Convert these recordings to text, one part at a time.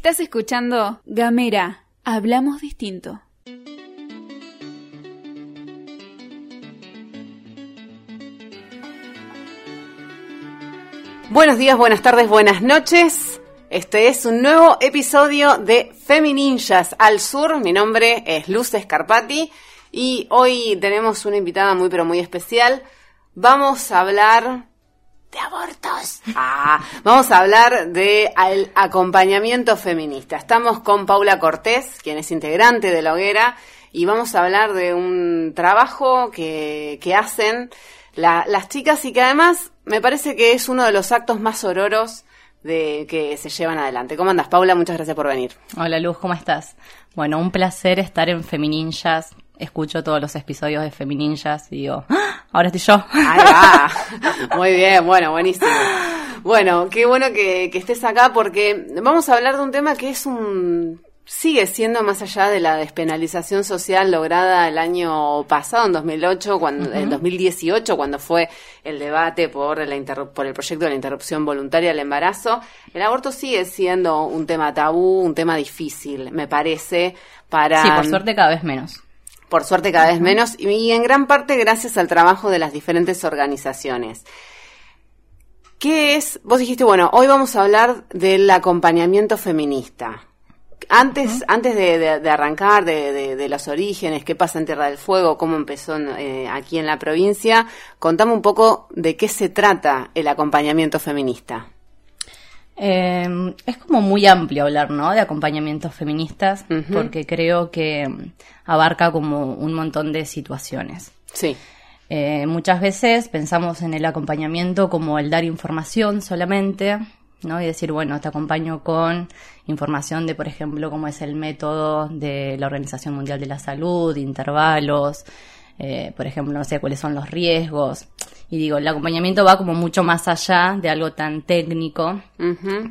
Estás escuchando Gamera, hablamos distinto. Buenos días, buenas tardes, buenas noches. Este es un nuevo episodio de Femininjas al Sur. Mi nombre es Luz Scarpati y hoy tenemos una invitada muy pero muy especial. Vamos a hablar de abortos. Ah, vamos a hablar de al acompañamiento feminista. Estamos con Paula Cortés, quien es integrante de la hoguera, y vamos a hablar de un trabajo que, que hacen las chicas y que además me parece que es uno de los actos más ororos de que se llevan adelante. ¿Cómo andas, Paula? Muchas gracias por venir. Hola, Luz, ¿cómo estás? Bueno, un placer estar en Femininjas. Escucho todos los episodios de Femininjas y digo, ¡Ah! ahora estoy yo. Ahí va. Muy bien, bueno, buenísimo. Bueno, qué bueno que, que estés acá porque vamos a hablar de un tema que es un sigue siendo más allá de la despenalización social lograda el año pasado, en 2008, cuando, en 2018, cuando fue el debate por, la por el proyecto de la interrupción voluntaria del embarazo, el aborto sigue siendo un tema tabú, un tema difícil, me parece, para... Sí, por suerte cada vez menos. Por suerte cada vez menos, y en gran parte gracias al trabajo de las diferentes organizaciones. ¿Qué es? Vos dijiste, bueno, hoy vamos a hablar del acompañamiento feminista. Antes, antes de, arrancar de, los orígenes, qué pasa en Tierra del Fuego, cómo empezó eh, aquí en la provincia, contame un poco de qué se trata el acompañamiento feminista. Em, es como muy amplio hablar, ¿no? De acompañamientos feministas, porque creo que abarca como un montón de situaciones. Sí. Eh, muchas veces pensamos en el acompañamiento como el dar información solamente, ¿no? Y decir, bueno, te acompaño con información de, por ejemplo, cómo es el método de la Organización Mundial de la Salud, intervalos, eh, por ejemplo, no sé cuáles son los riesgos. Y digo, el acompañamiento va como mucho más allá de algo tan técnico,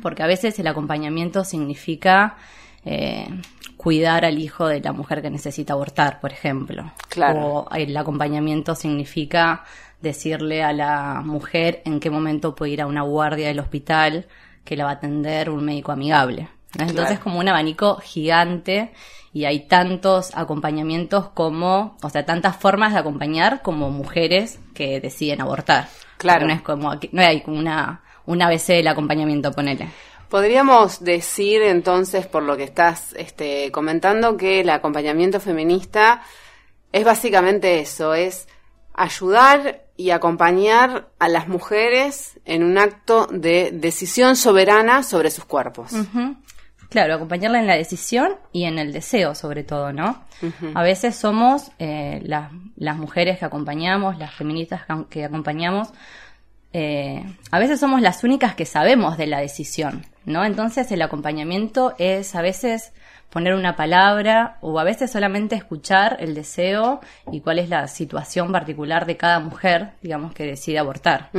porque a veces el acompañamiento significa eh, cuidar al hijo de la mujer que necesita abortar, por ejemplo. Claro. O el acompañamiento significa decirle a la mujer en qué momento puede ir a una guardia del hospital que la va a atender un médico amigable. Entonces es como un abanico gigante y hay tantos acompañamientos como, o sea, tantas formas de acompañar como mujeres que deciden abortar. Claro. No es como, no hay como una, una ABC del acompañamiento, ponele. Podríamos decir entonces, por lo que estás este, comentando, que el acompañamiento feminista es básicamente eso, es ayudar y acompañar a las mujeres en un acto de decisión soberana sobre sus cuerpos. Claro, acompañarla en la decisión y en el deseo, sobre todo, ¿no? A veces somos eh, las mujeres que acompañamos, las feministas que acompañamos, eh, a veces somos las únicas que sabemos de la decisión, ¿no? Entonces el acompañamiento es a veces poner una palabra o a veces solamente escuchar el deseo y cuál es la situación particular de cada mujer, digamos, que decide abortar.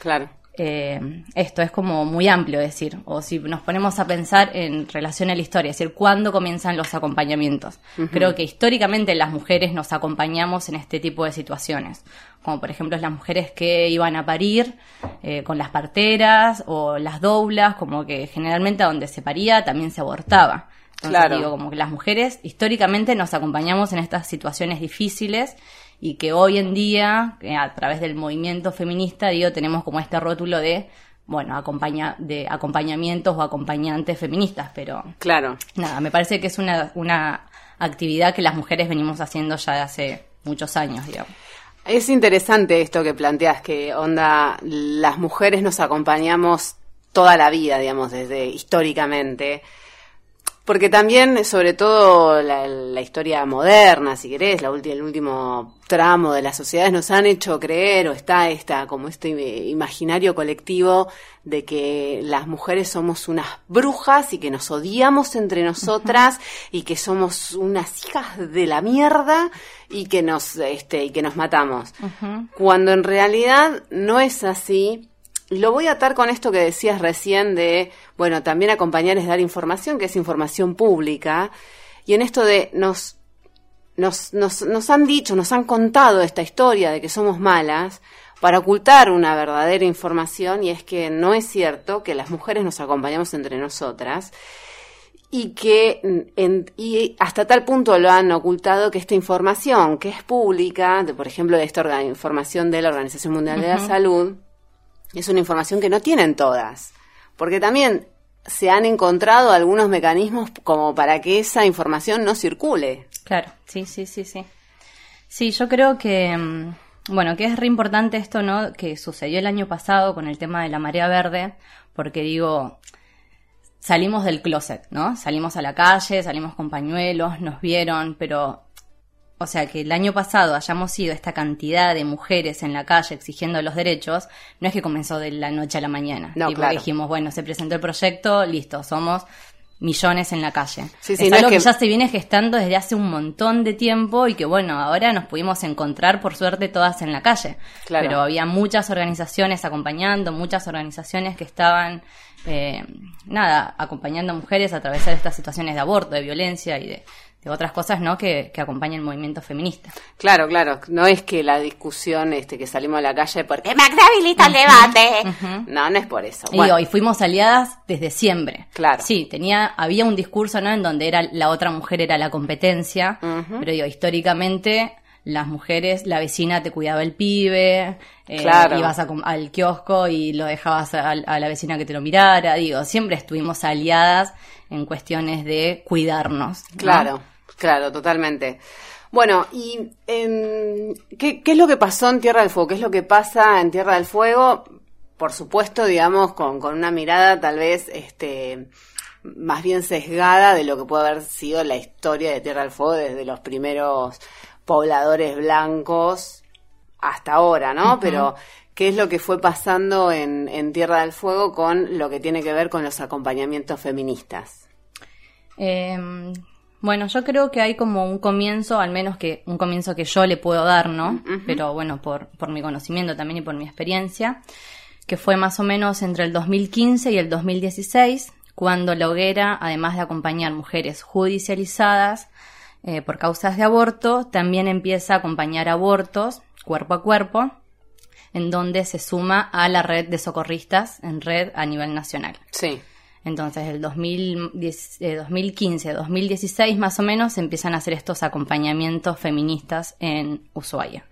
Claro. Eh, esto es como muy amplio decir, o si nos ponemos a pensar en relación a la historia, es decir, cuándo comienzan los acompañamientos. Creo que históricamente las mujeres nos acompañamos en este tipo de situaciones, como por ejemplo las mujeres que iban a parir eh, con las parteras o las doblas, como que generalmente a donde se paría también se abortaba claro. digo, como que las mujeres históricamente nos acompañamos en estas situaciones difíciles y que hoy en día, a través del movimiento feminista, digo, tenemos como este rótulo de bueno, acompaña, de acompañamientos o acompañantes feministas, pero claro. Nada, me parece que es una, una actividad que las mujeres venimos haciendo ya de hace muchos años, digamos. Es interesante esto que planteas, que onda, las mujeres nos acompañamos toda la vida, digamos, desde históricamente. Porque también, sobre todo la, historia moderna, si querés, la el último tramo de las sociedades nos han hecho creer o está esta como este imaginario colectivo de que las mujeres somos unas brujas y que nos odiamos entre nosotras y que somos unas hijas de la mierda y que nos este y que nos matamos. Cuando en realidad no es así lo voy a atar con esto que decías recién de, bueno, también acompañar es dar información, que es información pública, y en esto de nos, nos, nos, nos han dicho, nos han contado esta historia de que somos malas, para ocultar una verdadera información, y es que no es cierto que las mujeres nos acompañamos entre nosotras, y que y hasta tal punto lo han ocultado que esta información que es pública, de, por ejemplo, de esta información de la Organización Mundial de la Salud, es una información que no tienen todas, porque también se han encontrado algunos mecanismos como para que esa información no circule. Claro, sí, sí, sí, sí. Sí, yo creo que, mm, bueno, que es re importante esto, ¿no? Que sucedió el año pasado con el tema de la marea verde, porque digo, salimos del closet, ¿no? Salimos a la calle, salimos con pañuelos, nos vieron, pero, o sea, que el año pasado hayamos sido esta cantidad de mujeres en la calle exigiendo los derechos, no es que comenzó de la noche a la mañana. No, claro. dijimos, bueno, se presentó el proyecto, listo, somos millones en la calle. Sí, sí, es algo que... ya se viene gestando desde hace un montón de tiempo y que bueno, ahora nos pudimos encontrar por suerte todas en la calle. Claro. Pero había muchas organizaciones acompañando, muchas organizaciones que estaban, eh, nada, acompañando a mujeres a atravesar estas situaciones de aborto, de violencia y de, de otras cosas, ¿no? Que, que acompañan el movimiento feminista. Claro, claro. No es que la discusión, este, que salimos a la calle porque me habilita el debate. No, no es por eso. Y hoy fuimos aliadas desde siempre. Claro. Sí, tenía, había un discurso, ¿no? En donde era la otra mujer era la competencia, pero digo, históricamente las mujeres, la vecina te cuidaba el pibe, eh, ibas al kiosco y lo dejabas a, a, la vecina que te lo mirara, digo, siempre estuvimos aliadas en cuestiones de cuidarnos. Claro, claro, totalmente. Bueno, ¿y ¿qué, es lo que pasó en Tierra del Fuego? ¿Qué es lo que pasa en Tierra del Fuego? Por supuesto, digamos, con, con una mirada tal vez este, más bien sesgada de lo que puede haber sido la historia de Tierra del Fuego desde los primeros pobladores blancos hasta ahora, ¿no? Pero qué es lo que fue pasando en, en, Tierra del Fuego con lo que tiene que ver con los acompañamientos feministas. Eh, bueno, yo creo que hay como un comienzo, al menos que un comienzo que yo le puedo dar, ¿no? Pero bueno, por, por mi conocimiento también y por mi experiencia, que fue más o menos entre el 2015 y el 2016, cuando la hoguera, además de acompañar mujeres judicializadas, eh, por causas de aborto, también empieza a acompañar abortos cuerpo a cuerpo, en donde se suma a la red de socorristas en red a nivel nacional. Sí. Entonces, el 2010, 2015, 2016 más o menos, se empiezan a hacer estos acompañamientos feministas en Ushuaia.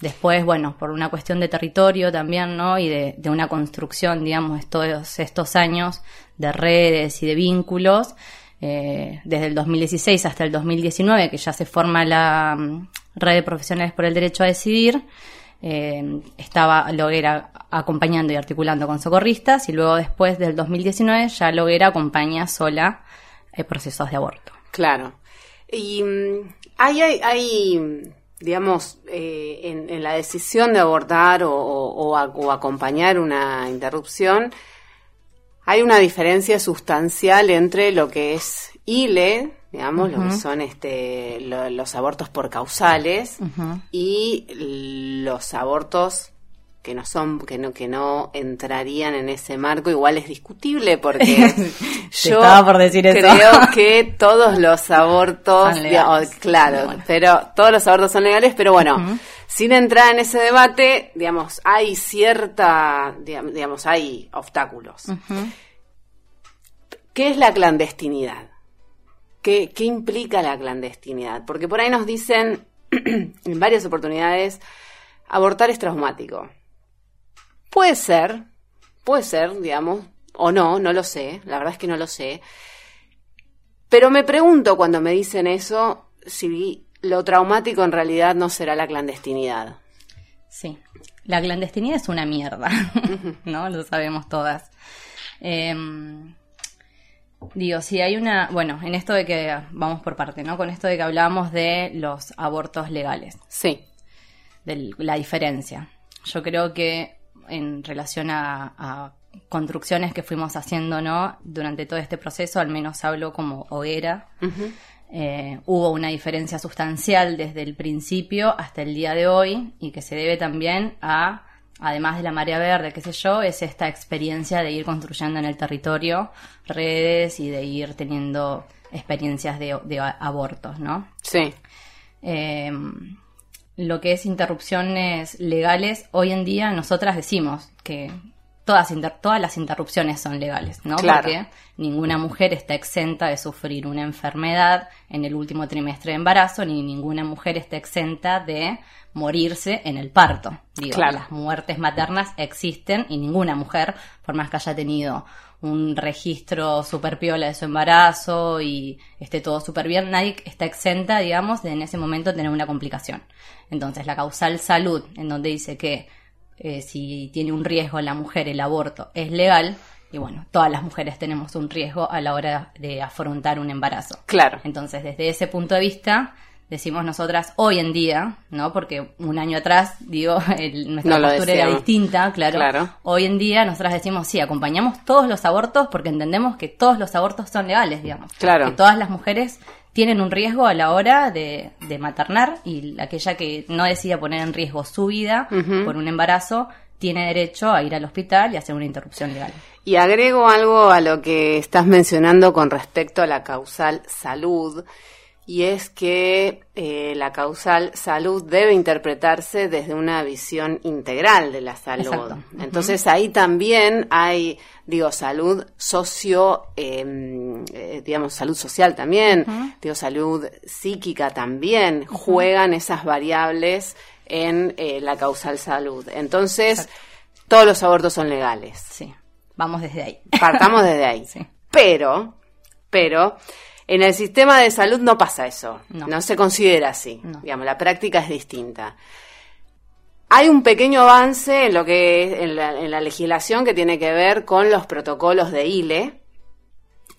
Después, bueno, por una cuestión de territorio también, ¿no? Y de, de una construcción, digamos, todos estos años de redes y de vínculos, eh, desde el 2016 hasta el 2019, que ya se forma la mm, red de profesionales por el derecho a decidir, eh, estaba Loguera acompañando y articulando con socorristas y luego después del 2019 ya Loguera acompaña sola eh, procesos de aborto. Claro. Y mm, hay, hay, digamos, en, la decisión de abortar o, o acompañar una interrupción, hay una diferencia sustancial entre lo que es ILE, digamos, lo que son este, los abortos por causales y los abortos que no son que no que no entrarían en ese marco. Igual es discutible porque yo por decir creo que todos los abortos claro pero todos los abortos son legales pero bueno sin entrar en ese debate, digamos, hay cierta, digamos, hay obstáculos. ¿Qué es la clandestinidad? ¿Qué, ¿Qué implica la clandestinidad? Porque por ahí nos dicen en varias oportunidades, abortar es traumático. Puede ser, puede ser, digamos, o no, no lo sé, la verdad es que no lo sé. Pero me pregunto cuando me dicen eso si lo traumático en realidad no será la clandestinidad. Sí, la clandestinidad es una mierda, ¿no? Lo sabemos todas. Em, digo, si hay una, bueno, en esto de que, vamos por parte, ¿no? Con esto de que hablábamos de los abortos legales. Sí. De la diferencia. Yo creo que en relación a, construcciones que fuimos haciendo, ¿no? Durante todo este proceso, al menos hablo como hoguera. Eh, hubo una diferencia sustancial desde el principio hasta el día de hoy y que se debe también a, además de la marea verde, qué sé yo, es esta experiencia de ir construyendo en el territorio redes y de ir teniendo experiencias de, abortos, ¿no? Sí. Eh, lo que es interrupciones legales, hoy en día nosotras decimos que todas, todas las interrupciones son legales, ¿no? Claro. Porque ninguna mujer está exenta de sufrir una enfermedad en el último trimestre de embarazo, ni ninguna mujer está exenta de morirse en el parto. Digo, Claro. las muertes maternas existen y ninguna mujer, por más que haya tenido un registro super piola de su embarazo y esté todo súper bien, nadie está exenta, digamos, de en ese momento tener una complicación. Entonces, la causal salud, en donde dice que eh, si tiene un riesgo la mujer el aborto es legal, y bueno, todas las mujeres tenemos un riesgo a la hora de afrontar un embarazo. Claro. Entonces, desde ese punto de vista, decimos nosotras hoy en día, ¿no? Porque un año atrás, digo, el- nuestra No postura era distinta, claro. Claro. Hoy en día nosotras decimos, sí, acompañamos todos los abortos porque entendemos que todos los abortos son legales, digamos. Claro. Que todas las mujeres tienen un riesgo a la hora de, de maternar y aquella que no decida poner en riesgo su vida por un embarazo tiene derecho a ir al hospital y hacer una interrupción legal. Y agrego algo a lo que estás mencionando con respecto a la causal salud, y es que eh, la causal salud debe interpretarse desde una visión integral de la salud. Exacto. Entonces ahí también hay, digo, salud socio, eh, eh, digamos, salud social también, digo, salud psíquica también, juegan esas variables en eh, la causal salud. Entonces, todos los abortos son legales. Sí, vamos desde ahí. Partamos desde ahí. Sí. Pero, pero, en el sistema de salud no pasa eso. No, No. se considera así. No. Digamos, la práctica es distinta. Hay un pequeño avance en lo que en la, en la legislación que tiene que ver con los protocolos de ILE,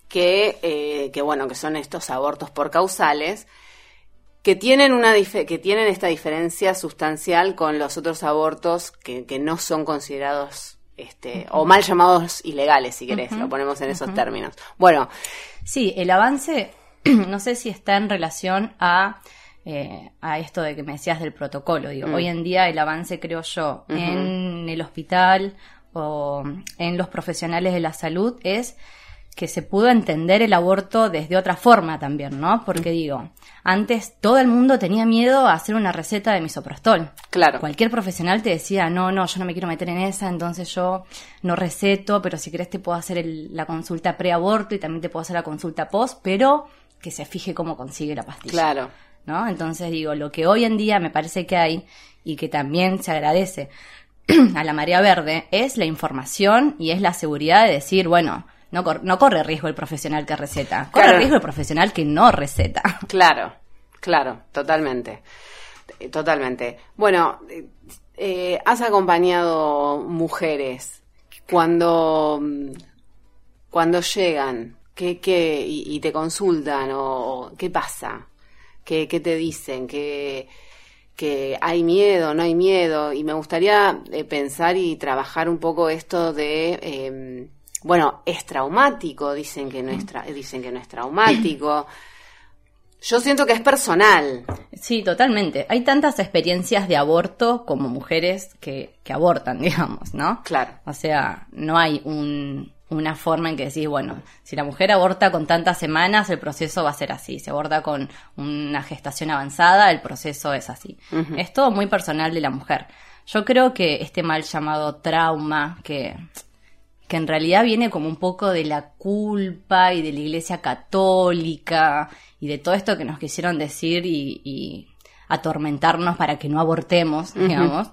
que, eh, que bueno, que son estos abortos por causales, que tienen una que tienen esta diferencia sustancial con los otros abortos que, que no son considerados este, o mal llamados ilegales, si querés, lo ponemos en esos términos. Bueno, Sí, el avance, no sé si está en relación a, eh, a esto de que me decías del protocolo. Digo, hoy en día el avance, creo yo, en el hospital o en los profesionales de la salud es que se pudo entender el aborto desde otra forma también, ¿no? Porque digo, antes todo el mundo tenía miedo a hacer una receta de misoprostol. Claro. Cualquier profesional te decía, no, no, yo no me quiero meter en esa, entonces yo no receto, pero si querés te puedo hacer el- la consulta preaborto y también te puedo hacer la consulta post, pero que se fije cómo consigue la pastilla. claro. ¿no? Entonces digo, lo que hoy en día me parece que hay y que también se agradece a la marea verde es la información y es la seguridad de decir, bueno, no, cor- no corre riesgo el profesional que receta, corre Claro. riesgo el profesional que no receta. Claro, claro, totalmente. Eh, Totalmente. Bueno, eh, has acompañado mujeres cuando, mm, cuando llegan ¿qué, qué, y, y te consultan o, o qué pasa, qué, qué te dicen, qué, que hay miedo, no hay miedo, y me gustaría eh, pensar y trabajar un poco esto de, eh, bueno, es traumático, dicen que no es, tra- dicen que no es traumático. Yo siento que es personal. Sí, totalmente. Hay tantas experiencias de aborto como mujeres que, que abortan, digamos, ¿no? Claro. O sea, no hay un, una forma en que decís, bueno, si la mujer aborta con tantas semanas, el proceso va a ser así. Si aborta con una gestación avanzada, el proceso es así. Es todo muy personal de la mujer. Yo creo que este mal llamado trauma, que, que en realidad viene como un poco de la culpa y de la iglesia católica y de todo esto que nos quisieron decir y, y atormentarnos para que no abortemos, digamos.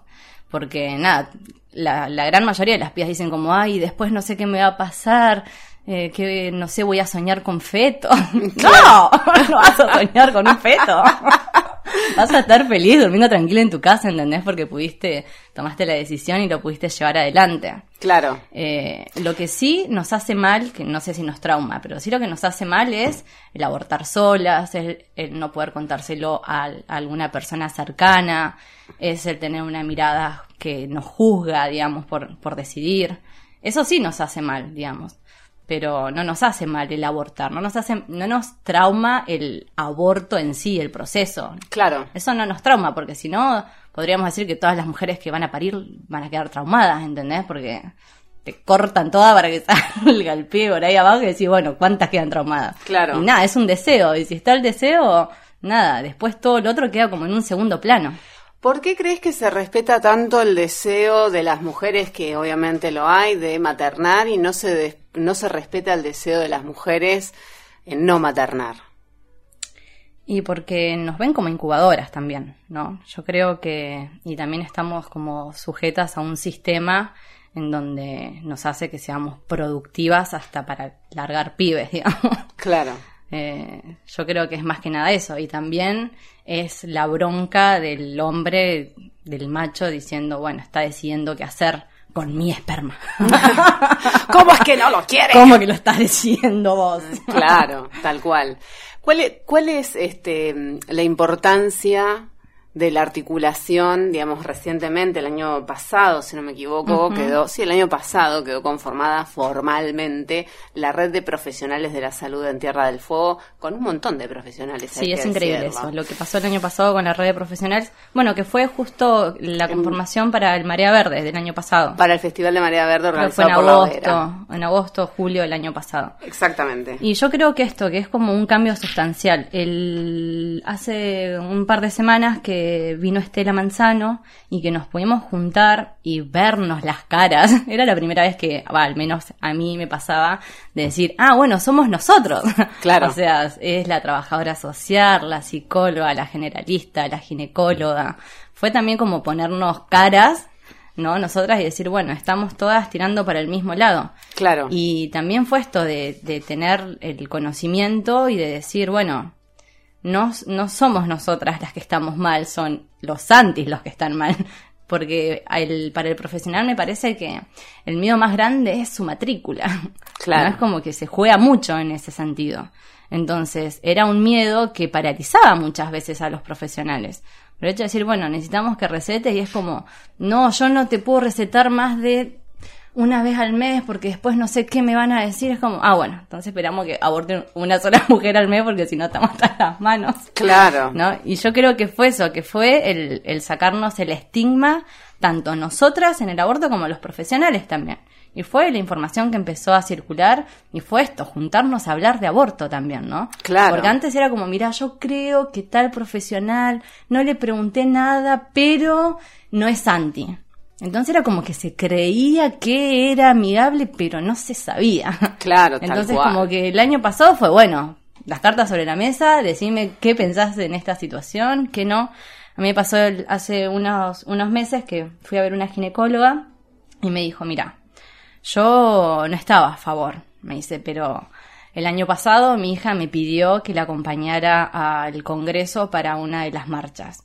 Porque nada, la, la gran mayoría de las pibas dicen como, ay, después no sé qué me va a pasar, eh, que no sé, voy a soñar con feto. no, no vas a soñar con un feto. Vas a estar feliz durmiendo tranquila en tu casa, ¿entendés? Porque pudiste, tomaste la decisión y lo pudiste llevar adelante. Claro. Eh, lo que sí nos hace mal, que no sé si nos trauma, pero sí lo que nos hace mal es el abortar solas, el, el no poder contárselo a, a alguna persona cercana, es el tener una mirada que nos juzga, digamos, por, por decidir. Eso sí nos hace mal, digamos. Pero no nos hace mal el abortar, no nos hace, no nos trauma el aborto en sí, el proceso. Claro. Eso no nos trauma, porque si no, podríamos decir que todas las mujeres que van a parir van a quedar traumadas, ¿entendés? Porque te cortan toda para que salga el pie por ahí abajo y decís, bueno, ¿cuántas quedan traumadas? Claro. Y nada, es un deseo, y si está el deseo, nada, después todo lo otro queda como en un segundo plano. ¿Por qué crees que se respeta tanto el deseo de las mujeres, que obviamente lo hay, de maternar y no se, no se respeta el deseo de las mujeres en no maternar? Y porque nos ven como incubadoras también, ¿no? Yo creo que, y también estamos como sujetas a un sistema en donde nos hace que seamos productivas hasta para largar pibes, digamos. Claro. Eh, yo creo que es más que nada eso. Y también es la bronca del hombre, del macho, diciendo, bueno, está decidiendo qué hacer con mi esperma. ¿Cómo es que no lo quiere? ¿Cómo que lo estás diciendo vos? claro, tal cual. ¿Cuál es, cuál es este, la importancia de la articulación, digamos, recientemente, el año pasado, si no me equivoco, quedó, sí, el año pasado quedó conformada formalmente la red de profesionales de la salud en Tierra del Fuego, con un montón de profesionales. Sí, es increíble eso, lo que pasó el año pasado con la red de profesionales, bueno, que fue justo la conformación para el Marea Verde del año pasado. Para el Festival de Marea Verde organizado fue en agosto, en agosto, julio del año pasado. Exactamente. Y yo creo que esto, que es como un cambio sustancial, el, hace un par de semanas que vino Estela Manzano y que nos pudimos juntar y vernos las caras. Era la primera vez que, al menos a mí me pasaba de decir, ah, bueno, somos nosotros. Claro. o sea, es la trabajadora social, la psicóloga, la generalista, la ginecóloga. Fue también como ponernos caras ¿no? Nosotras y decir, bueno, estamos todas tirando para el mismo lado. Claro. Y también fue esto de, de tener el conocimiento y de decir, bueno, no, no somos nosotras las que estamos mal, son los santis los que están mal. Porque para el profesional me parece que el miedo más grande es su matrícula. Claro. Es como que se juega mucho en ese sentido. Entonces, era un miedo que paralizaba muchas veces a los profesionales. Pero el hecho de decir, bueno, necesitamos que recetes y es como, no, yo no te puedo recetar más de una vez al mes porque después no sé qué me van a decir. Es como, ah, bueno, entonces esperamos que aborten una sola mujer al mes porque si no estamos hasta las manos. Claro. ¿No? Y yo creo que fue eso, que fue el, el sacarnos el estigma, tanto nosotras en el aborto como los profesionales también. Y fue la información que empezó a circular y fue esto, juntarnos a hablar de aborto también, ¿no? Claro. Porque antes era como, mira, yo creo que tal profesional, no le pregunté nada, pero no es anti. Entonces era como que se creía que era amigable, pero no se sabía. Claro, tal Entonces como que el año pasado fue, bueno, las cartas sobre la mesa, decime qué pensás en esta situación, qué no. A mí me pasó hace unos, unos meses que fui a ver una ginecóloga y me dijo, mira, yo no estaba a favor, me dice, pero el año pasado mi hija me pidió que la acompañara al Congreso para una de las marchas.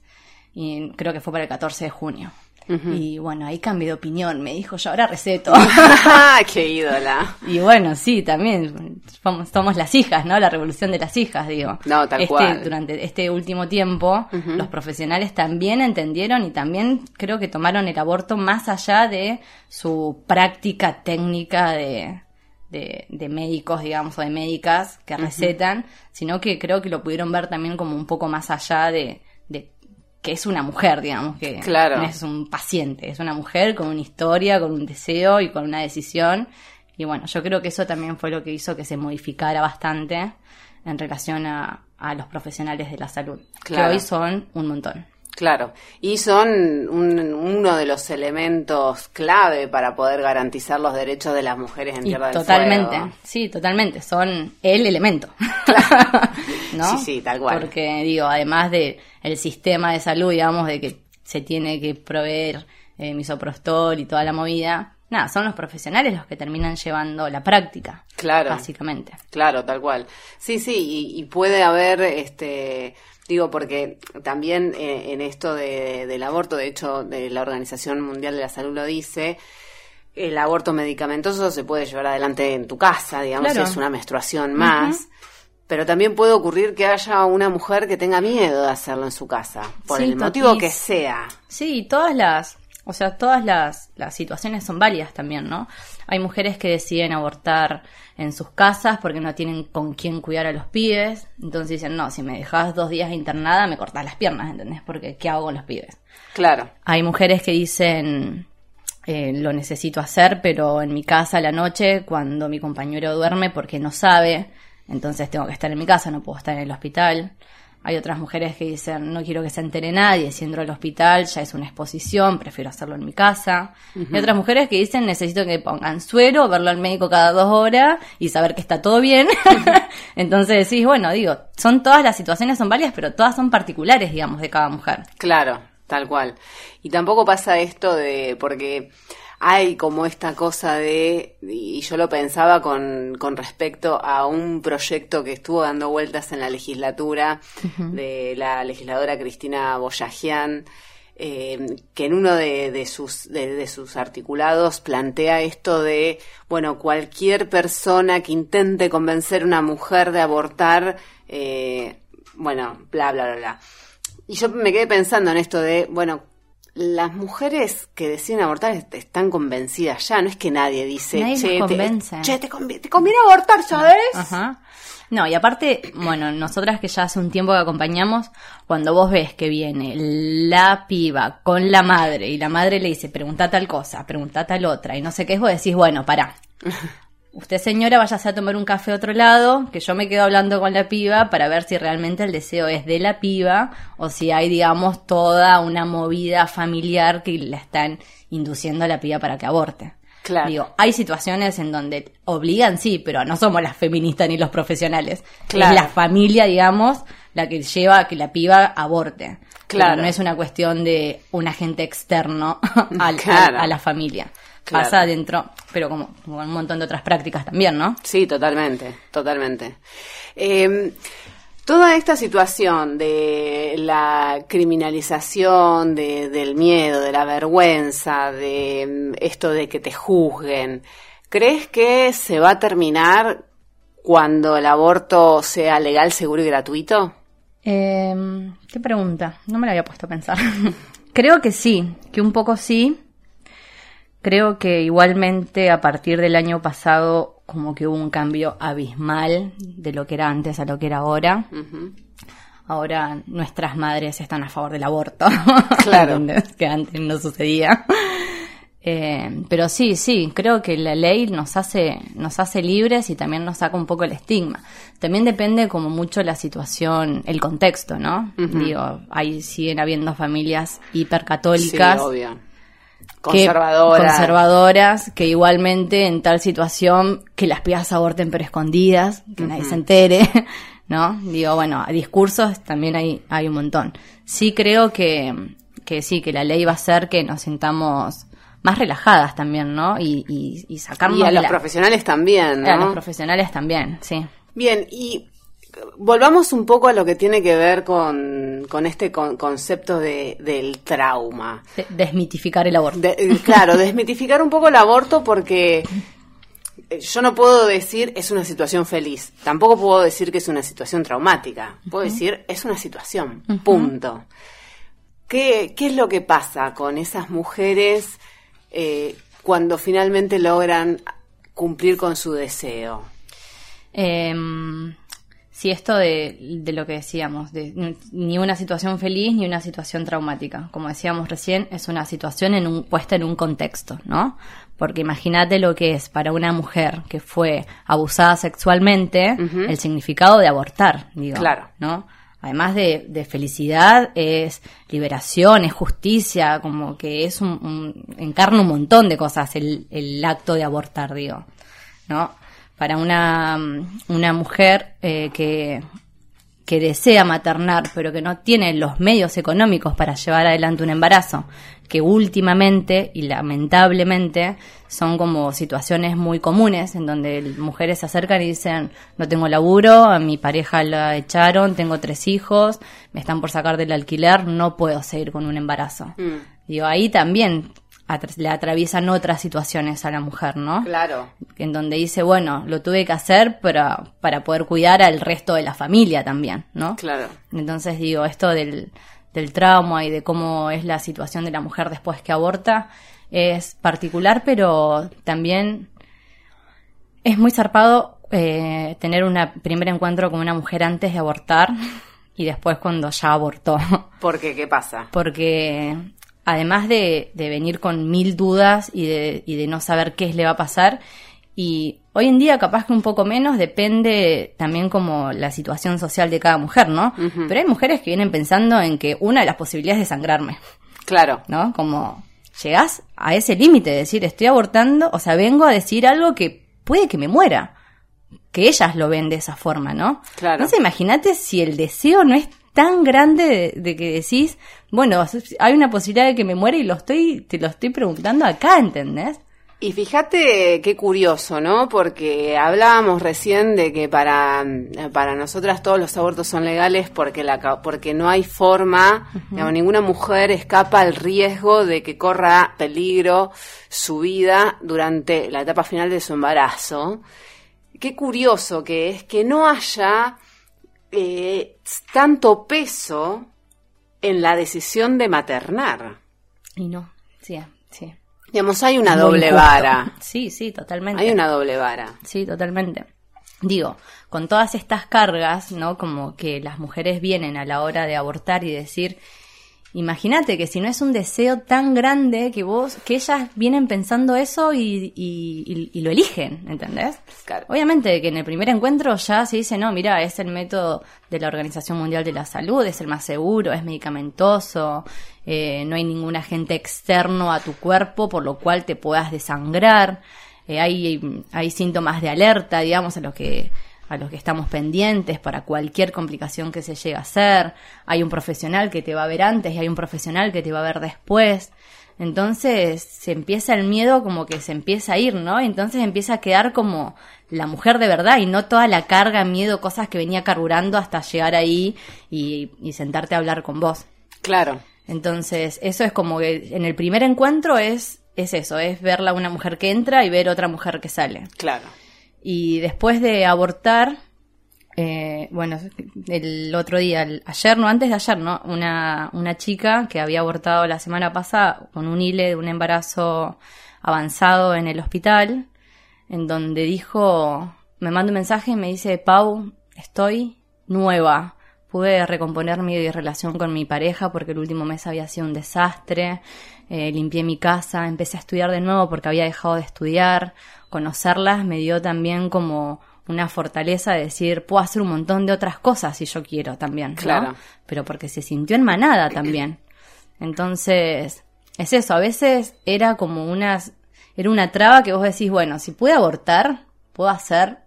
Y creo que fue para el 14 de junio. Y bueno, ahí cambié de opinión, me dijo, yo ahora receto. ¡Qué ídola! Y bueno, sí, también somos, somos, las hijas, ¿no? La revolución de las hijas, digo. No, tal este, cual. Durante este último tiempo, los profesionales también entendieron y también creo que tomaron el aborto más allá de su práctica técnica de, de, médicos, digamos, o de médicas que recetan, sino que creo que lo pudieron ver también como un poco más allá de, de que es una mujer, digamos, que no es un paciente, es una mujer con una historia, con un deseo y con una decisión. Y bueno, yo creo que eso también fue lo que hizo que se modificara bastante en relación a, a los profesionales de la salud, que hoy son un montón. Claro, y son uno de los elementos clave para poder garantizar los derechos de las mujeres en Tierra del Totalmente, sí, totalmente, son el elemento. ¿No? Sí, sí, tal cual. Porque digo, además de el sistema de salud, digamos, de que se tiene que proveer eh, misoprostol y toda la movida, nada, son los profesionales los que terminan llevando la práctica. Claro. Básicamente. Claro, tal cual. Sí, sí, y puede haber este Digo, porque también eh, en esto del aborto, de hecho, de la Organización Mundial de la Salud lo dice, el aborto medicamentoso se puede llevar adelante en tu casa, digamos, es una menstruación más. Pero también puede ocurrir que haya una mujer que tenga miedo de hacerlo en su casa, por el motivo que sea. Sí, todas las, o sea, todas las, las situaciones son válidas también, ¿no? Hay mujeres que deciden abortar en sus casas porque no tienen con quién cuidar a los pibes. Entonces dicen, no, si me dejas dos días internada, me cortas las piernas, ¿entendés? Porque ¿qué hago con los pibes? Claro. Hay mujeres que dicen, eh, lo necesito hacer, pero en mi casa a la noche, cuando mi compañero duerme porque no sabe, entonces tengo que estar en mi casa, no puedo estar en el hospital. Hay otras mujeres que dicen, no quiero que se entere nadie, si entro al hospital ya es una exposición, prefiero hacerlo en mi casa. Y otras mujeres que dicen, necesito que pongan suero, verlo al médico cada dos horas y saber que está todo bien. Entonces decís, bueno, digo, son todas las situaciones son válidas, pero todas son particulares, digamos, de cada mujer. Claro, tal cual. Y tampoco pasa esto de, porque hay como esta cosa de, y yo lo pensaba con, con respecto a un proyecto que estuvo dando vueltas en la legislatura de la legisladora Cristina Boyajian, eh, que en uno de, sus, de, sus articulados plantea esto de, bueno, cualquier persona que intente convencer a una mujer de abortar, eh, bueno, bla, bla, bla, bla. Y yo me quedé pensando en esto de, bueno, las mujeres que deciden abortar están convencidas ya, no es que nadie dice, nadie che, convence. Te, che te, conviene, abortar, ¿sabes? Ajá. No, y aparte, bueno, nosotras que ya hace un tiempo que acompañamos, cuando vos ves que viene la piba con la madre y la madre le dice, pregunta tal cosa, pregunta tal otra, y no sé qué es, vos decís, bueno, pará. Usted, señora, váyase a tomar un café a otro lado, que yo me quedo hablando con la piba para ver si realmente el deseo es de la piba o si hay, digamos, toda una movida familiar que la están induciendo a la piba para que aborte. Claro. Digo, hay situaciones en donde obligan, sí, pero no somos las feministas ni los profesionales. Claro. Es la familia, digamos, la que lleva a que la piba aborte. Claro. Pero no es una cuestión de un agente externo Claro. a, a la familia. Claro. Pasa dentro, pero como, como un montón de otras prácticas también, ¿no? Sí, totalmente, totalmente. Eh, toda esta situación de la criminalización, de, del miedo, de la vergüenza, de mm, esto de que te juzguen, ¿crees que se va a terminar cuando el aborto sea legal, seguro y gratuito? Eh, ¿Qué pregunta? No me la había puesto a pensar. Creo que sí, que un poco sí. Creo que igualmente a partir del año pasado como que hubo un cambio abismal de lo que era antes a lo que era ahora. Ahora nuestras madres están a favor del aborto. Claro. Que antes no sucedía. Eh, pero sí, sí, creo que la ley nos hace, nos hace libres y también nos saca un poco el estigma. También depende como mucho la situación, el contexto, ¿no? Digo, ahí siguen habiendo familias hipercatólicas. Sí, obvio. Que- Conservadoras. conservadoras, que igualmente en tal situación que las pibas aborten pero escondidas, que nadie se entere, ¿no? Digo, bueno, discursos también hay, hay un montón. Sí creo que, que sí, que la ley va a hacer que nos sintamos más relajadas también, ¿no? Y, y, y sacarnos Y a los la- profesionales también, a ¿no? los profesionales también, sí. Bien, y volvamos un poco a lo que tiene que ver con, con este con- concepto de, del trauma. De- desmitificar el aborto. De- eh, claro, desmitificar un poco el aborto porque eh, yo no puedo decir es una situación feliz, tampoco puedo decir que es una situación traumática, puedo decir es una situación, punto. ¿Qué, ¿Qué es lo que pasa con esas mujeres eh, cuando finalmente logran cumplir con su deseo? Eh, sí, esto de, de lo que decíamos, de ni una situación feliz ni una situación traumática. Como decíamos recién, es una situación en un, puesta en un contexto, ¿no? Porque imagínate lo que es para una mujer que fue abusada sexualmente el significado de abortar, digo. Claro. ¿no? Además de, de felicidad, es liberación, es justicia, como que es un, un- encarna un montón de cosas el, el acto de abortar, digo, ¿no? Para una, una mujer eh, que, que desea maternar, pero que no tiene los medios económicos para llevar adelante un embarazo, que últimamente y lamentablemente son como situaciones muy comunes en donde mujeres se acercan y dicen, no tengo laburo, a mi pareja la echaron, tengo tres hijos, me están por sacar del alquiler, no puedo seguir con un embarazo. Digo, ahí también le atraviesan otras situaciones a la mujer, ¿no? Claro. en donde dice, bueno, lo tuve que hacer para, para poder cuidar al resto de la familia también, ¿no? Claro. Entonces digo, esto del, del trauma y de cómo es la situación de la mujer después que aborta es particular, pero también es muy zarpado eh, tener un primer encuentro con una mujer antes de abortar y después cuando ya abortó. Porque, ¿qué pasa? Porque además de, de venir con mil dudas y de, y de no saber qué le va a pasar, Y hoy en día capaz que un poco menos depende también como la situación social de cada mujer, ¿no? Pero hay mujeres que vienen pensando en que una de las posibilidades es sangrarme. Claro. ¿No? Como llegás a ese límite de decir, estoy abortando, o sea, vengo a decir algo que puede que me muera. Que ellas lo ven de esa forma, ¿no? Claro. Entonces imagínate si el deseo no es tan grande de, de, que decís, bueno, hay una posibilidad de que me muera y lo estoy, te lo estoy preguntando acá, ¿entendés? Y fíjate qué curioso, ¿no? Porque hablábamos recién de que para, para nosotras todos los abortos son legales porque, la, porque no hay forma, digamos, ninguna mujer escapa al riesgo de que corra peligro su vida durante la etapa final de su embarazo. Qué curioso que es que no haya eh, tanto peso en la decisión de maternar. Y no, sí, sí. Digamos, hay una doble vara. Sí, sí, totalmente. Hay una doble vara. Sí, totalmente. Digo, con todas estas cargas, ¿no? Como que las mujeres vienen a la hora de abortar y decir, imagínate que si no es un deseo tan grande que vos, que ellas vienen pensando eso y, y, y lo eligen, ¿entendés? Claro. Obviamente que en el primer encuentro ya se dice, no, mira, es el método de la Organización Mundial de la Salud, es el más seguro, es medicamentoso, eh, no hay ningún agente externo a tu cuerpo por lo cual te puedas desangrar, eh, hay, hay síntomas de alerta, digamos, a los que a los que estamos pendientes para cualquier complicación que se llegue a hacer, hay un profesional que te va a ver antes y hay un profesional que te va a ver después. Entonces se empieza el miedo como que se empieza a ir, ¿no? Entonces empieza a quedar como la mujer de verdad y no toda la carga, miedo, cosas que venía carburando hasta llegar ahí y, y sentarte a hablar con vos. Claro. Entonces, eso es como que en el primer encuentro es, es eso, es verla una mujer que entra y ver otra mujer que sale. Claro. Y después de abortar, eh, bueno, el otro día, ayer, no, antes de ayer, ¿no? Una, una chica que había abortado la semana pasada con un hile de un embarazo avanzado en el hospital, en donde dijo, me manda un mensaje y me dice, Pau, estoy nueva pude recomponer mi relación con mi pareja porque el último mes había sido un desastre, eh, limpié mi casa, empecé a estudiar de nuevo porque había dejado de estudiar, conocerlas me dio también como una fortaleza de decir, puedo hacer un montón de otras cosas si yo quiero también, claro. Pero porque se sintió en manada también. Entonces, es eso, a veces era como unas, era una traba que vos decís, bueno, si puedo abortar, puedo hacer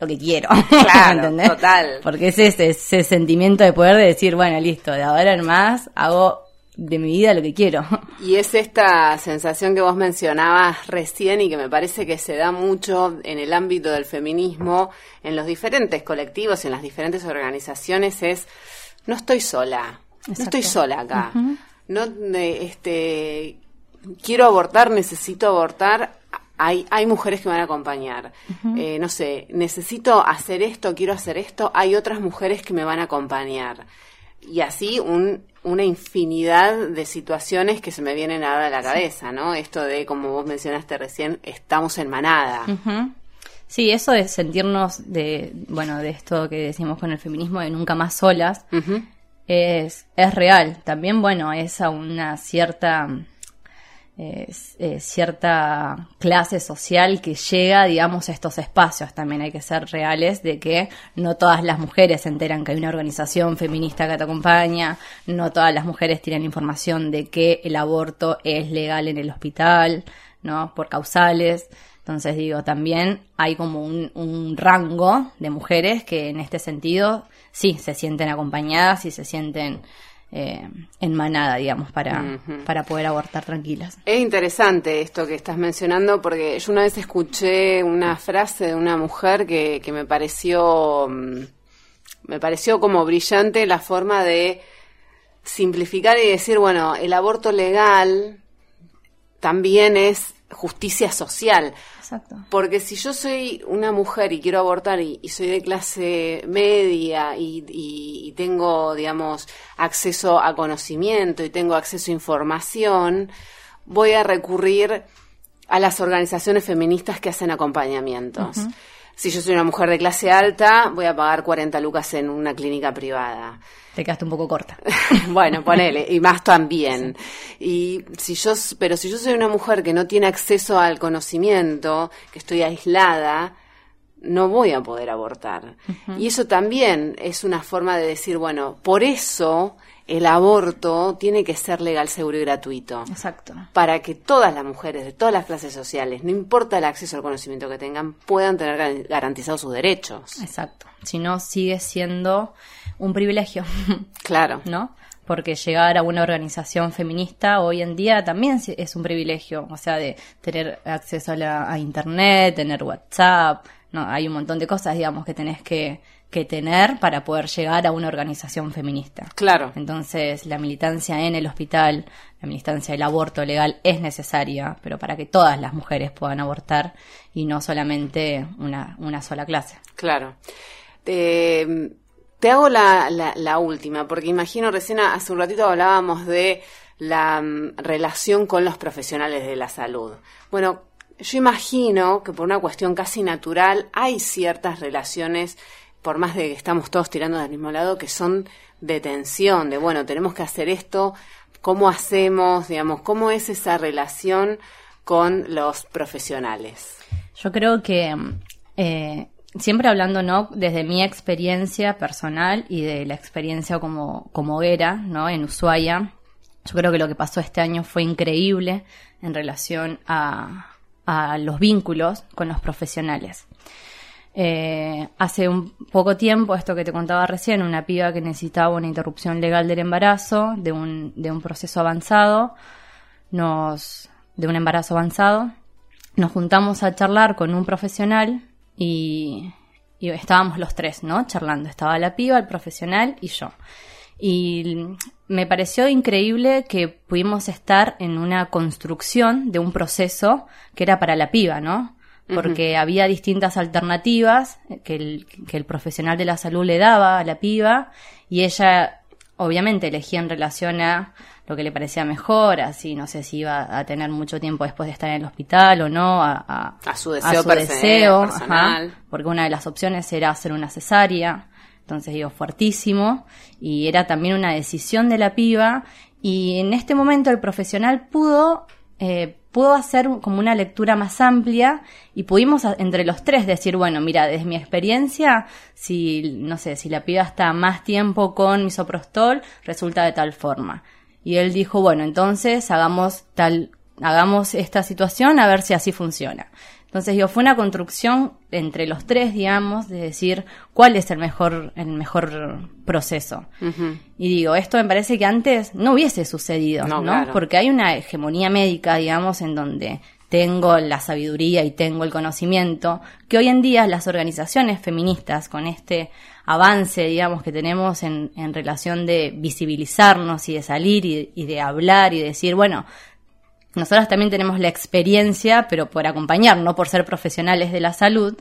lo que quiero. Claro, ¿entendés? total. Porque es ese, ese sentimiento de poder de decir, bueno, listo, de ahora en más hago de mi vida lo que quiero. Y es esta sensación que vos mencionabas recién y que me parece que se da mucho en el ámbito del feminismo, en los diferentes colectivos, en las diferentes organizaciones, es no estoy sola, no estoy sola acá. No este quiero abortar, necesito abortar, hay, hay mujeres que me van a acompañar. eh, no sé, necesito hacer esto, quiero hacer esto, hay otras mujeres que me van a acompañar. Y así un, una infinidad de situaciones que se me vienen ahora a la cabeza, ¿no? Esto de, como vos mencionaste recién, estamos en manada. Sí, eso de sentirnos de, bueno, de esto que decimos con el feminismo de nunca más solas, es, es real. También, bueno, es a una cierta eh, cierta clase social que llega, digamos, a estos espacios. También hay que ser reales de que no todas las mujeres se enteran que hay una organización feminista que te acompaña, no todas las mujeres tienen información de que el aborto es legal en el hospital, ¿no? Por causales. Entonces digo, también hay como un, un rango de mujeres que en este sentido sí se sienten acompañadas y se sienten eh, en manada, digamos, para, para poder abortar tranquilas. Es interesante esto que estás mencionando porque yo una vez escuché una frase de una mujer que, que me pareció mm, me pareció como brillante la forma de simplificar y decir, bueno, el aborto legal también es justicia social. Exacto. Porque si yo soy una mujer y quiero abortar y, y soy de clase media y, y, y, tengo, digamos, acceso a conocimiento y tengo acceso a información, voy a recurrir a las organizaciones feministas que hacen acompañamientos. Uh -huh. Si yo soy una mujer de clase alta, voy a pagar 40 lucas en una clínica privada. Te quedaste un poco corta. bueno, ponele, y más también. Y si yo, pero si yo soy una mujer que no tiene acceso al conocimiento, que estoy aislada, no voy a poder abortar. Y eso también es una forma de decir, bueno, por eso el aborto tiene que ser legal, seguro y gratuito. Exacto. Para que todas las mujeres de todas las clases sociales, no importa el acceso al conocimiento que tengan, puedan tener garantizados sus derechos. Exacto. Si no, sigue siendo un privilegio. Claro. ¿No? Porque llegar a una organización feminista hoy en día también es un privilegio. O sea, de tener acceso a, la, a Internet, tener WhatsApp. No, hay un montón de cosas, digamos, que tenés que que tener para poder llegar a una organización feminista. Claro. Entonces, la militancia en el hospital, la militancia del aborto legal es necesaria, pero para que todas las mujeres puedan abortar y no solamente una, una sola clase. Claro. te hago la, la, última, porque imagino recién hace un ratito hablábamos de la mm, relación con los profesionales de la salud. Bueno, yo imagino que por una cuestión casi natural hay ciertas relaciones por más de que estamos todos tirando del mismo lado, que son de tensión, de bueno, tenemos que hacer esto, ¿cómo hacemos? Digamos, ¿cómo es esa relación con los profesionales? Yo creo que eh, siempre hablando, ¿no? Desde mi experiencia personal y de la experiencia como, como era, ¿no? En Ushuaia, yo creo que lo que pasó este año fue increíble en relación a, a los vínculos con los profesionales. Eh, hace un poco tiempo, esto que te contaba recién, una piba que necesitaba una interrupción legal del embarazo, de un, de un proceso avanzado, nos, de un embarazo avanzado, nos juntamos a charlar con un profesional y, y estábamos los tres, ¿no? Charlando. Estaba la piba, el profesional y yo. Y me pareció increíble que pudimos estar en una construcción de un proceso que era para la piba, ¿no? Porque había distintas alternativas que el, que el profesional de la salud le daba a la piba y ella obviamente elegía en relación a lo que le parecía mejor, así no sé si iba a tener mucho tiempo después de estar en el hospital o no, a, a, su deseo, deseo porque una de las opciones era hacer una cesárea, entonces digo, fuertísimo, y era también una decisión de la piba, y en este momento el profesional pudo eh, pudo hacer como una lectura más amplia y pudimos entre los tres decir, bueno, mira, desde mi experiencia, si, no sé, si la piba está más tiempo con misoprostol, resulta de tal forma. Y él dijo, bueno, entonces hagamos tal, hagamos esta situación a ver si así funciona. Entonces, digo, fue una construcción entre los tres, digamos, de decir cuál es el mejor, el mejor proceso. Y digo, esto me parece que antes no hubiese sucedido, ¿no? Porque hay una hegemonía médica, digamos, en donde tengo la sabiduría y tengo el conocimiento, que hoy en día las organizaciones feministas, con este avance, digamos, que tenemos en, en relación de visibilizarnos y de salir y, y de hablar y decir, bueno, nosotros también tenemos la experiencia, pero por acompañar, no por ser profesionales de la salud,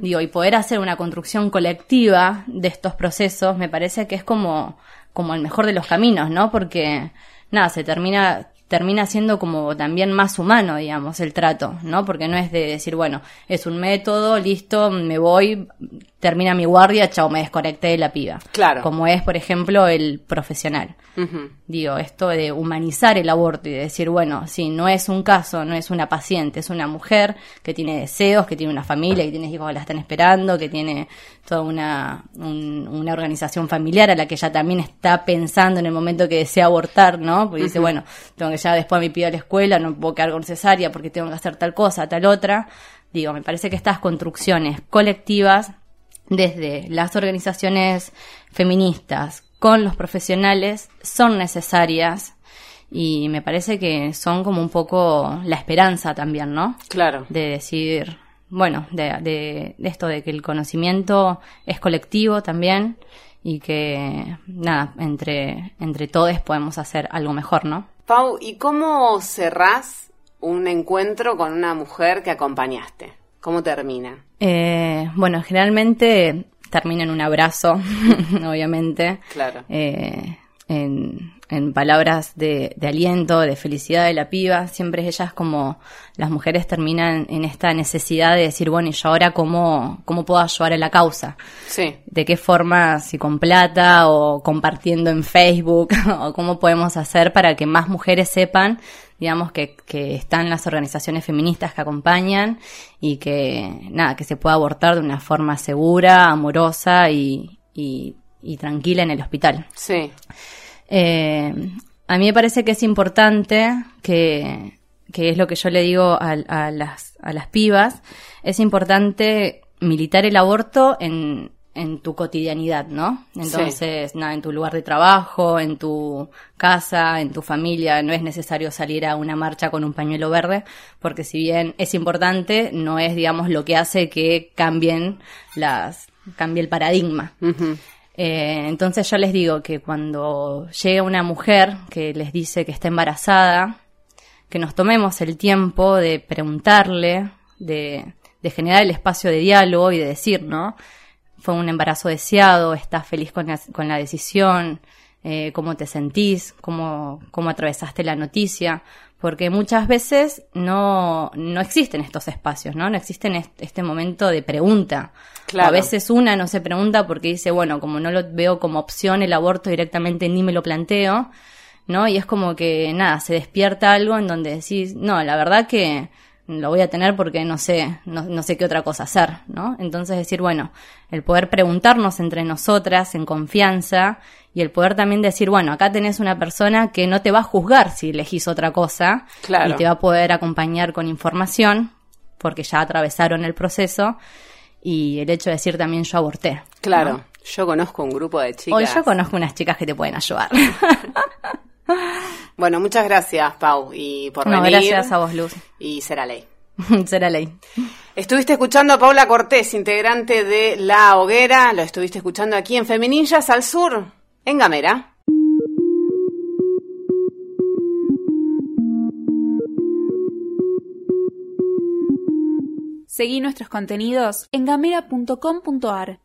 digo, y poder hacer una construcción colectiva de estos procesos, me parece que es como, como el mejor de los caminos, ¿no? Porque, nada, se termina termina siendo como también más humano, digamos, el trato, ¿no? Porque no es de decir, bueno, es un método, listo, me voy, termina mi guardia, chao, me desconecté de la piba. Claro. Como es, por ejemplo, el profesional. Digo, esto de humanizar el aborto y de decir, bueno, si no es un caso, no es una paciente, es una mujer que tiene deseos, que tiene una familia, que tiene hijos que la están esperando, que tiene toda una, una organización familiar a la que ella también está pensando en el momento que desea abortar, ¿no? Porque dice, bueno, tengo que ya después me pido a la escuela, no puedo quedar con cesárea porque tengo que hacer tal cosa, tal otra. Digo, me parece que estas construcciones colectivas desde las organizaciones feministas con los profesionales son necesarias y me parece que son como un poco la esperanza también, ¿no? Claro. De decir, bueno, de, esto de que el conocimiento es colectivo también y que, nada, entre, entre todos podemos hacer algo mejor, ¿no? Pau, ¿y cómo cerrás un encuentro con una mujer que acompañaste? ¿Cómo termina? Eh, bueno, generalmente termina en un abrazo, obviamente. Claro. Eh, en, en palabras de, de, aliento, de felicidad de la piba, siempre ellas como las mujeres terminan en esta necesidad de decir, bueno, ¿y yo ahora cómo, cómo puedo ayudar a la causa? Sí. ¿De qué forma? Si con plata o compartiendo en Facebook, o cómo podemos hacer para que más mujeres sepan, digamos, que, que están las organizaciones feministas que acompañan y que, nada, que se pueda abortar de una forma segura, amorosa y, y, y tranquila en el hospital. Sí. Eh, a mí me parece que es importante que, que es lo que yo le digo a, a, las, a las pibas, es importante militar el aborto en, en tu cotidianidad, ¿no? Entonces, sí. nada, en tu lugar de trabajo, en tu casa, en tu familia, no es necesario salir a una marcha con un pañuelo verde, porque si bien es importante, no es, digamos, lo que hace que cambien las, cambie el paradigma. Uh -huh. Eh, entonces yo les digo que cuando llega una mujer que les dice que está embarazada, que nos tomemos el tiempo de preguntarle, de, de generar el espacio de diálogo y de decir, ¿no? Fue un embarazo deseado, estás feliz con la, con la decisión, eh, cómo te sentís, cómo, cómo atravesaste la noticia, porque muchas veces no, no existen estos espacios, ¿no? No existen este, este momento de pregunta. Claro. a veces una no se pregunta porque dice, bueno, como no lo veo como opción el aborto directamente ni me lo planteo, ¿no? Y es como que, nada, se despierta algo en donde decís, no, la verdad que lo voy a tener porque no sé, no, no, sé qué otra cosa hacer, ¿no? Entonces decir, bueno, el poder preguntarnos entre nosotras en confianza y el poder también decir, bueno, acá tenés una persona que no te va a juzgar si elegís otra cosa claro. y te va a poder acompañar con información porque ya atravesaron el proceso y el hecho de decir también yo aborté. Claro, ¿no? yo conozco un grupo de chicas. O yo conozco unas chicas que te pueden ayudar. Bueno, muchas gracias, Pau, y por no, venir. gracias a vos, Luz. Y será ley. será ley. Estuviste escuchando a Paula Cortés, integrante de La Hoguera. Lo estuviste escuchando aquí en Feminillas al Sur, en Gamera. Seguí nuestros contenidos en gamera.com.ar.